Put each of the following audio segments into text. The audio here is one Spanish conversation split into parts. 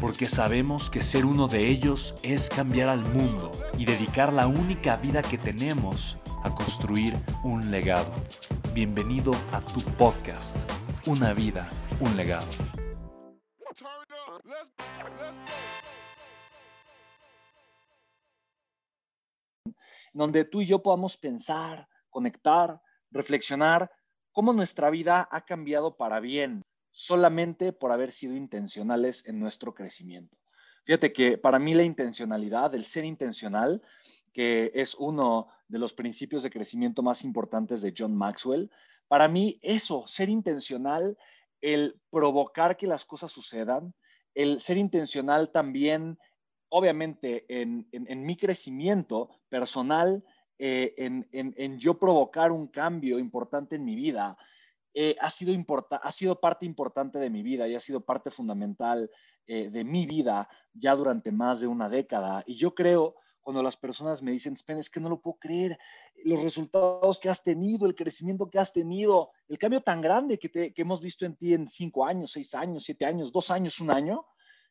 porque sabemos que ser uno de ellos es cambiar al mundo y dedicar la única vida que tenemos a construir un legado. Bienvenido a tu podcast, Una vida, un legado. Donde tú y yo podamos pensar, conectar, reflexionar cómo nuestra vida ha cambiado para bien solamente por haber sido intencionales en nuestro crecimiento. Fíjate que para mí la intencionalidad, el ser intencional, que es uno de los principios de crecimiento más importantes de John Maxwell, para mí eso, ser intencional, el provocar que las cosas sucedan, el ser intencional también, obviamente, en, mi crecimiento personal, eh, en, en yo provocar un cambio importante en mi vida, eh, ha, sido ha sido parte importante de mi vida y ha sido parte fundamental eh, de mi vida ya durante más de una década. Y yo creo, cuando las personas me dicen, Spen, es que no lo puedo creer, los resultados que has tenido, el crecimiento que has tenido, el cambio tan grande que, que hemos visto en ti en cinco años, seis años, siete años, dos años, un año,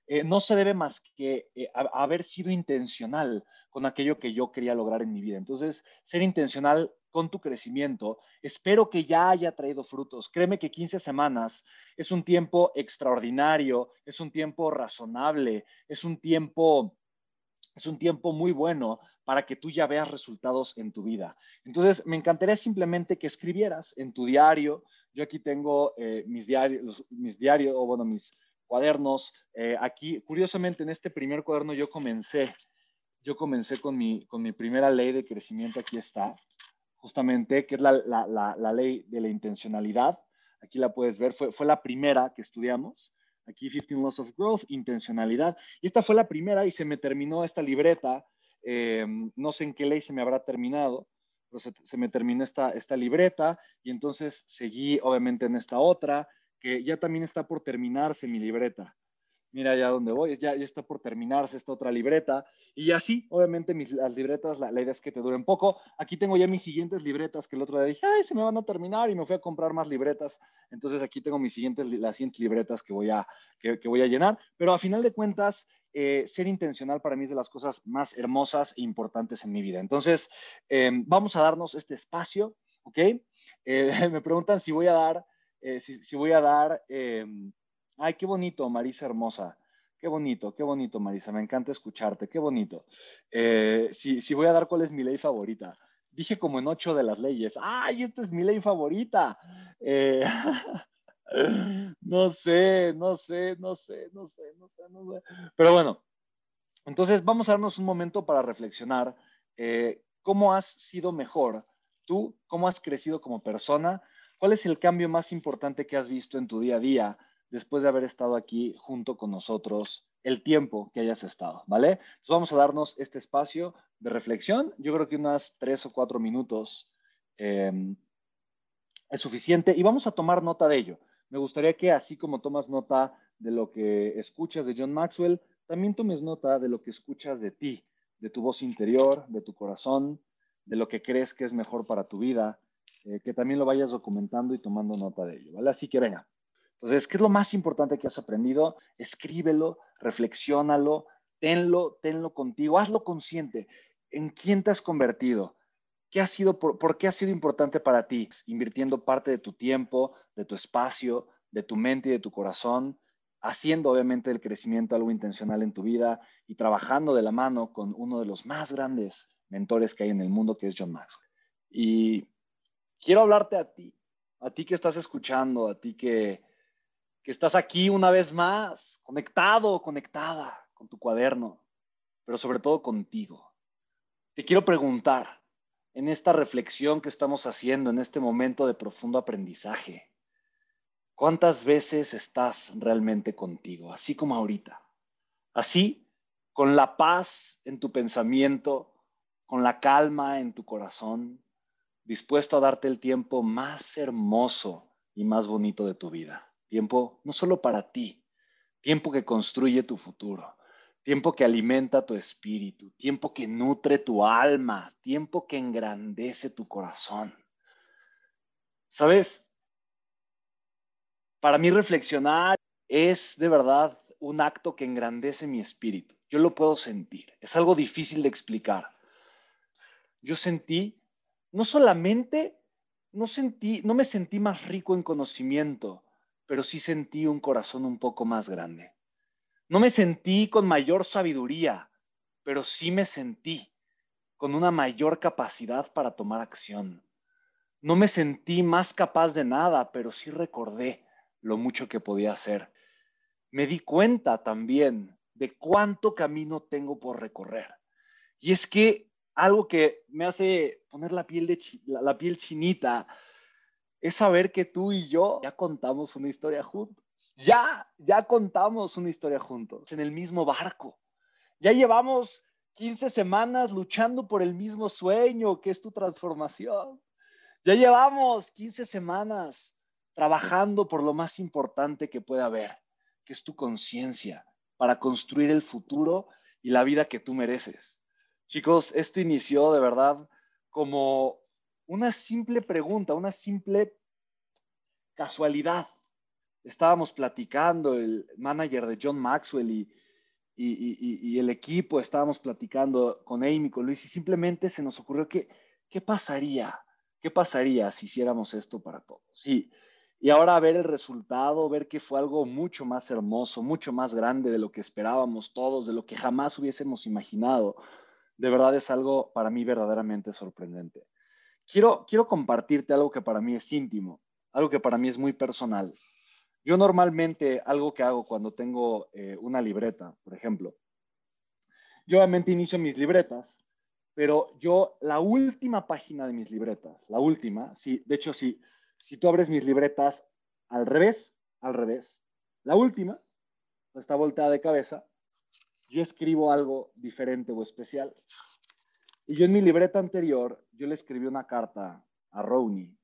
eh, no se debe más que haber sido intencional con aquello que yo quería lograr en mi vida. Entonces, ser intencional con tu crecimiento. Espero que ya haya traído frutos. Créeme que 15 semanas es un tiempo extraordinario, es un tiempo razonable, es un tiempo es un tiempo muy bueno para que tú ya veas resultados en tu vida. Entonces, me encantaría simplemente que escribieras en tu diario. Yo aquí tengo eh, mis diarios, mis diarios, o bueno, mis cuadernos. Eh, aquí, curiosamente, en este primer cuaderno yo comencé, yo comencé con mi, con mi primera ley de crecimiento. Aquí está justamente, que es la, ley de la intencionalidad. Aquí la puedes ver, fue, fue la primera que estudiamos. Aquí 15 Laws of Growth, intencionalidad. Y esta fue la primera y se me terminó esta libreta. Eh, no sé en qué ley se me habrá terminado, pero se, me terminó esta, esta libreta y entonces seguí obviamente en esta otra, ya también está por terminarse mi libreta mira ya dónde voy, ya, ya está por terminarse esta otra libreta. Y así, obviamente, mis, las libretas, la, idea es que te duren poco. Aquí tengo ya mis siguientes libretas que el otro día dije, ay, se me van a terminar y me fui a comprar más libretas. Entonces aquí tengo mis siguientes, las siguientes libretas que voy a, que, voy a llenar. Pero a final de cuentas, eh, ser intencional para mí es de las cosas más hermosas e importantes en mi vida. Entonces, em, vamos a darnos este espacio, ¿ok? Eh, me preguntan si voy a dar, eh, si, voy a dar em, Ay, qué bonito, Marisa hermosa. Qué bonito, qué bonito, Marisa. Me encanta escucharte. Qué bonito. Eh, si, si voy a dar cuál es mi ley favorita. Dije como en ocho de las leyes. ¡Ay, esta es mi ley favorita! Eh, no sé, no sé, no sé, no sé, no sé, no sé. Pero bueno, entonces vamos a darnos un momento para reflexionar cómo has sido mejor tú, cómo has crecido como persona, cuál es el cambio más importante que has visto en tu día a día después de haber estado aquí junto con nosotros el tiempo que hayas estado, ¿vale? Entonces vamos a darnos este espacio de reflexión. Yo creo que unas tres o cuatro minutos em, es suficiente y vamos a tomar nota de ello. Me gustaría que así como tomas nota de lo que escuchas de John Maxwell, también tomes nota de lo que escuchas de ti, de tu voz interior, de tu corazón, de lo que crees que es mejor para tu vida, eh, que también lo vayas documentando y tomando nota de ello, ¿vale? Así que venga, entonces, ¿qué es lo más importante que has aprendido? Escríbelo, reflexiónalo, tenlo, tenlo contigo, hazlo consciente. ¿En quién te has convertido? ¿Qué ha sido, por, qué ha sido importante para ti? Invirtiendo parte de tu tiempo, de tu espacio, de tu mente y de tu corazón, haciendo obviamente el crecimiento algo intencional en tu vida y trabajando de la mano con uno de los más grandes mentores que hay en el mundo, que es John Maxwell. Y quiero hablarte a ti, a ti que estás escuchando, a ti que, que estás aquí una vez más, conectado, conectada con tu cuaderno, pero sobre todo contigo. Te quiero preguntar, en esta reflexión que estamos haciendo, en este momento de profundo aprendizaje, ¿cuántas veces estás realmente contigo? Así como ahorita. Así, con la paz en tu pensamiento, con la calma en tu corazón, dispuesto a darte el tiempo más hermoso y más bonito de tu vida. Tiempo no solo para ti, tiempo que construye tu futuro, tiempo que alimenta tu espíritu, tiempo que nutre tu alma, tiempo que engrandece tu corazón. ¿Sabes? Para mí reflexionar es de verdad un acto que engrandece mi espíritu. Yo lo puedo sentir. Es algo difícil de explicar. Yo sentí, no solamente, no sentí, no me sentí más rico en conocimiento, pero sí sentí un corazón un poco más grande. No me sentí con mayor sabiduría, pero sí me sentí con una mayor capacidad para tomar acción. No me sentí más capaz de nada, pero sí recordé lo mucho que podía hacer. Me di cuenta también de cuánto camino tengo por recorrer. Y es que algo que me hace poner la piel, de la piel chinita es saber que tú y yo ya contamos una historia juntos. Ya, ya contamos una historia juntos, en el mismo barco. Ya llevamos 15 semanas luchando por el mismo sueño que es tu transformación. Ya llevamos 15 semanas trabajando por lo más importante que puede haber, que es tu conciencia, para construir el futuro y la vida que tú mereces. Chicos, esto inició de verdad como una simple pregunta, una simple casualidad estábamos platicando, el manager de John Maxwell y, y, el equipo, estábamos platicando con Amy, con Luis, y simplemente se nos ocurrió que, ¿qué pasaría? ¿Qué pasaría si hiciéramos esto para todos? Y, y ahora ver el resultado, ver que fue algo mucho más hermoso, mucho más grande de lo que esperábamos todos, de lo que jamás hubiésemos imaginado, de verdad es algo para mí verdaderamente sorprendente. Quiero, quiero compartirte algo que para mí es íntimo, algo que para mí es muy personal. Yo normalmente algo que hago cuando tengo eh, una libreta, por ejemplo, yo obviamente inicio mis libretas, pero yo la última página de mis libretas, la última, sí, de hecho, si, si tú abres mis libretas al revés, al revés, la última está volteada de cabeza, yo escribo algo diferente o especial. Y yo en mi libreta anterior, yo le escribí una carta a Rowney,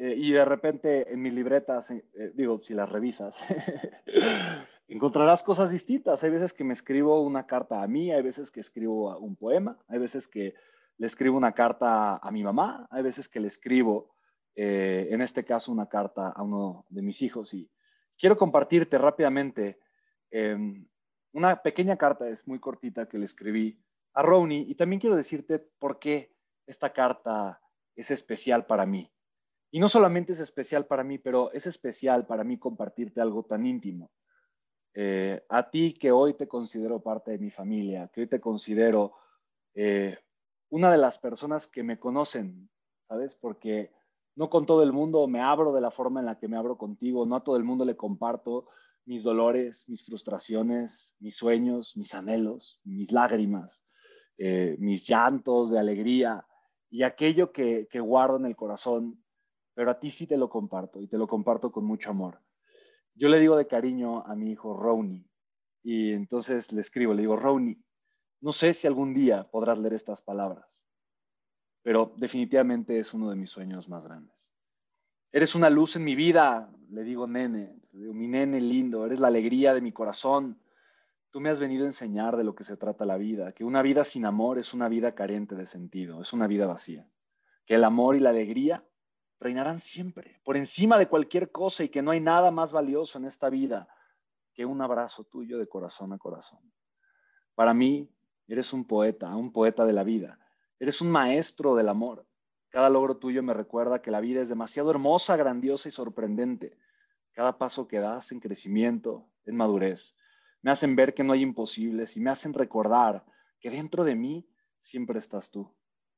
eh, y de repente en mis libretas, eh, eh, digo, si las revisas, encontrarás cosas distintas. Hay veces que me escribo una carta a mí, hay veces que escribo un poema, hay veces que le escribo una carta a mi mamá, hay veces que le escribo, en este caso, una carta a uno de mis hijos. Y quiero compartirte rápidamente em, una pequeña carta, es muy cortita, que le escribí a Ronnie. Y también quiero decirte por qué esta carta es especial para mí. Y no solamente es especial para mí, pero es especial para mí compartirte algo tan íntimo. Eh, a ti que hoy te considero parte de mi familia, que hoy te considero eh, una de las personas que me conocen, ¿sabes? Porque no con todo el mundo me abro de la forma en la que me abro contigo, no a todo el mundo le comparto mis dolores, mis frustraciones, mis sueños, mis anhelos, mis lágrimas, eh, mis llantos de alegría y aquello que, que guardo en el corazón pero a ti sí te lo comparto y te lo comparto con mucho amor. Yo le digo de cariño a mi hijo Rowny y entonces le escribo, le digo, Rowny, no sé si algún día podrás leer estas palabras, pero definitivamente es uno de mis sueños más grandes. Eres una luz en mi vida, le digo nene, digo, mi nene lindo, eres la alegría de mi corazón. Tú me has venido a enseñar de lo que se trata la vida, que una vida sin amor es una vida carente de sentido, es una vida vacía, que el amor y la alegría reinarán siempre, por encima de cualquier cosa y que no hay nada más valioso en esta vida que un abrazo tuyo de corazón a corazón. Para mí, eres un poeta, un poeta de la vida. Eres un maestro del amor. Cada logro tuyo me recuerda que la vida es demasiado hermosa, grandiosa y sorprendente. Cada paso que das en crecimiento, en madurez, me hacen ver que no hay imposibles y me hacen recordar que dentro de mí siempre estás tú.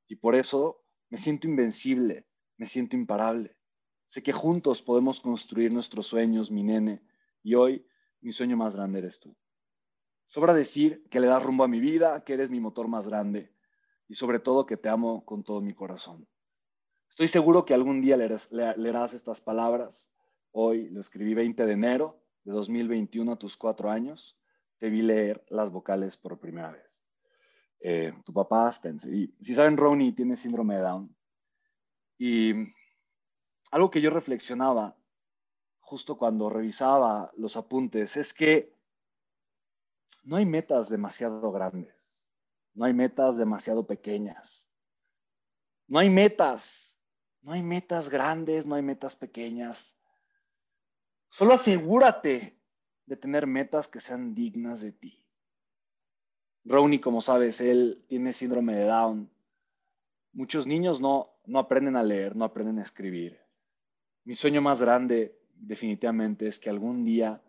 Y por eso me siento invencible, me siento imparable. Sé que juntos podemos construir nuestros sueños, mi nene, y hoy mi sueño más grande eres tú. Sobra decir que le das rumbo a mi vida, que eres mi motor más grande y sobre todo que te amo con todo mi corazón. Estoy seguro que algún día leerás, estas palabras. Hoy lo escribí 20 de enero de 2021 a tus cuatro años. Te vi leer las vocales por primera vez. Eh, tu papá Spencer. Y si saben, Ronnie tiene síndrome de Down. Y algo que yo reflexionaba justo cuando revisaba los apuntes es que no hay metas demasiado grandes, no hay metas demasiado pequeñas, no hay metas, no hay metas grandes, no hay metas pequeñas. Solo asegúrate de tener metas que sean dignas de ti. Ronnie, como sabes, él tiene síndrome de Down. Muchos niños no, no aprenden a leer, no aprenden a escribir. Mi sueño más grande definitivamente es que algún día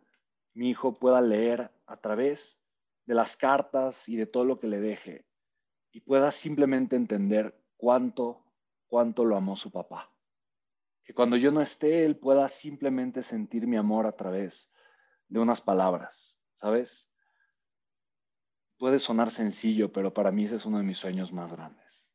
mi hijo pueda leer a través de las cartas y de todo lo que le deje y pueda simplemente entender cuánto, cuánto lo amó su papá. Que cuando yo no esté, él pueda simplemente sentir mi amor a través de unas palabras, ¿sabes? Puede sonar sencillo, pero para mí ese es uno de mis sueños más grandes.